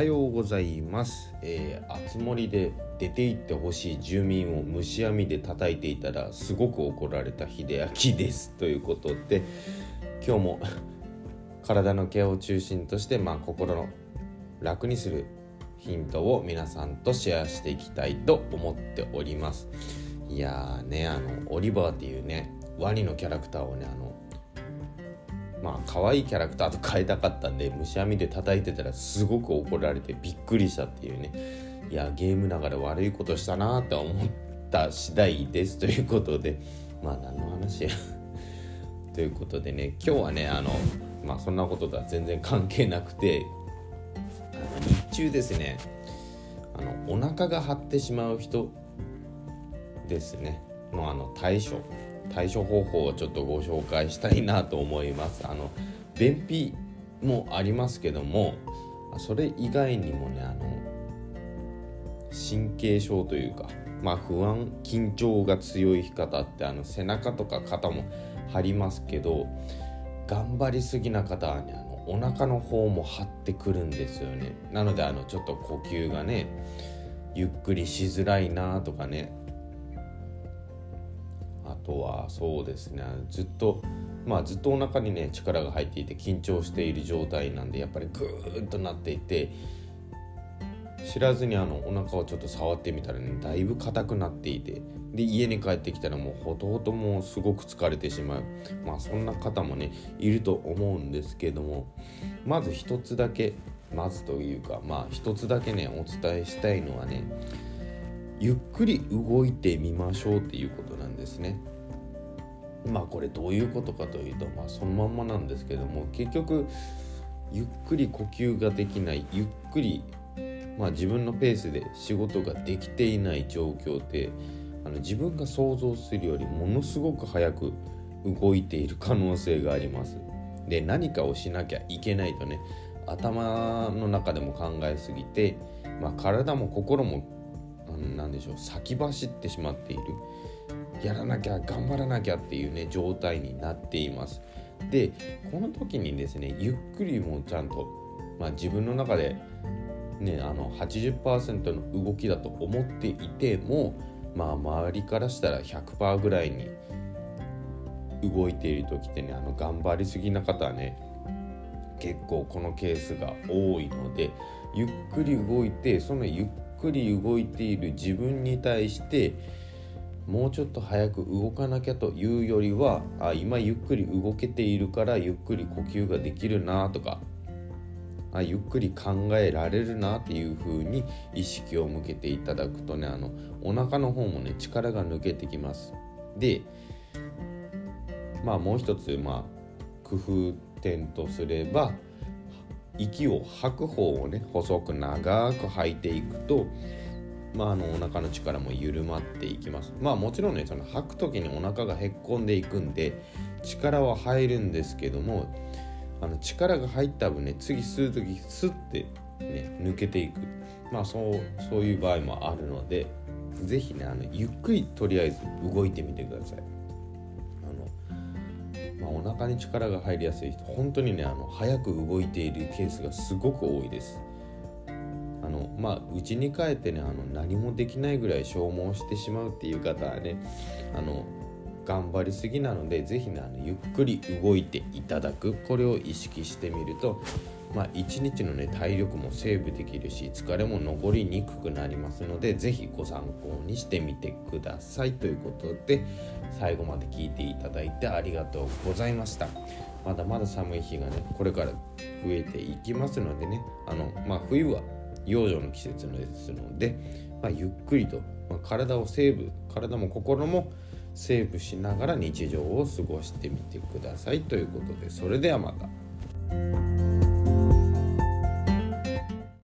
はようございます、えー、あつ森で出て行ってほしい住民を虫網で叩いていたらすごく怒られた秀明です。ということで今日も体のケアを中心として、まあ、心の楽にするヒントを皆さんとシェアしていきたいと思っております。いやーねあのオリバーっていうねワニのキャラクターをねあのまあ可愛いキャラクターと変えたかったんで虫網で叩いてたらすごく怒られてびっくりしたっていうね。いやゲームながら悪いことしたなって思った次第です。ということでまあ何の話や。ということでね今日はねあのまあそんなこととは全然関係なくて日中ですねあのお腹が張ってしまう人ですね。のあの対処。対処方法をちょっとご紹介したいなと思います。あの便秘もありますけどもそれ以外にもねあの神経症というかまあ不安緊張が強い方ってあの背中とか肩も張りますけど頑張りすぎな方はねあのお腹の方も張ってくるんですよね。なのであのちょっと呼吸がねゆっくりしづらいなとかねとはそうですね。ずっとまあずっとお腹にね力が入っていて緊張している状態なんでやっぱりグーッとなっていて知らずにあのお腹をちょっと触ってみたらねだいぶ硬くなっていてで家に帰ってきたらもうほとほともうすごく疲れてしまう。まあそんな方もねいると思うんですけどもまず一つだけまずというかまあ一つだけねお伝えしたいのはねゆっくり動いてみましょうっていうことなんですね。まあこれどういうことかというとまあそのまんまなんですけども結局ゆっくり呼吸ができないゆっくりまあ自分のペースで仕事ができていない状況ってあの自分が想像するよりものすごく早く動いている可能性があります。で何かをしなきゃいけないとね頭の中でも考えすぎて、まあ、体も心も何でしょう先走ってしまっている。やらなきゃ頑張らなきゃっていうね状態になっています。でこの時にですねゆっくりもちゃんと、まあ、自分の中でねあの80%の動きだと思っていてもまあ周りからしたら100%ぐらいに動いている時ってねあの頑張りすぎな方はね結構このケースが多いのでゆっくり動いてそのゆっくり動いている自分に対してもうちょっと早く動かなきゃというよりはあ今ゆっくり動けているからゆっくり呼吸ができるなとかあゆっくり考えられるなっていう風に意識を向けていただくとねあのお腹の方もね力が抜けてきます。でまあもう一つまあ工夫点とすれば息を吐く方をね細く長く吐いていくとまあ、あのお腹の力も緩まっていきます。まあもちろんねその吐く時にお腹がへっこんでいくんで力は入るんですけどもあの力が入った分ね次吸う時スッてね抜けていく。まあそうそういう場合もあるので是非ねあのゆっくりとりあえず動いてみてください、まあ、お腹に力が入りやすい人本当にねあの早く動いているケースがすごく多いです。あのまあうちに帰ってねあの何もできないぐらい消耗してしまうっていう方はねあの頑張りすぎなので是非ねあのゆっくり動いていただくこれを意識してみるとまあ一日のね体力もセーブできるし疲れも残りにくくなりますので是非ご参考にしてみてください。ということで最後まで聞いていただいてありがとうございました。まだまだ寒い日がねこれから増えていきますのでねあのまあ冬は養生の季節ですので、まあ、ゆっくりと、ま、体をセーブ体も心もセーブしながら日常を過ごしてみてください。ということでそれではまた。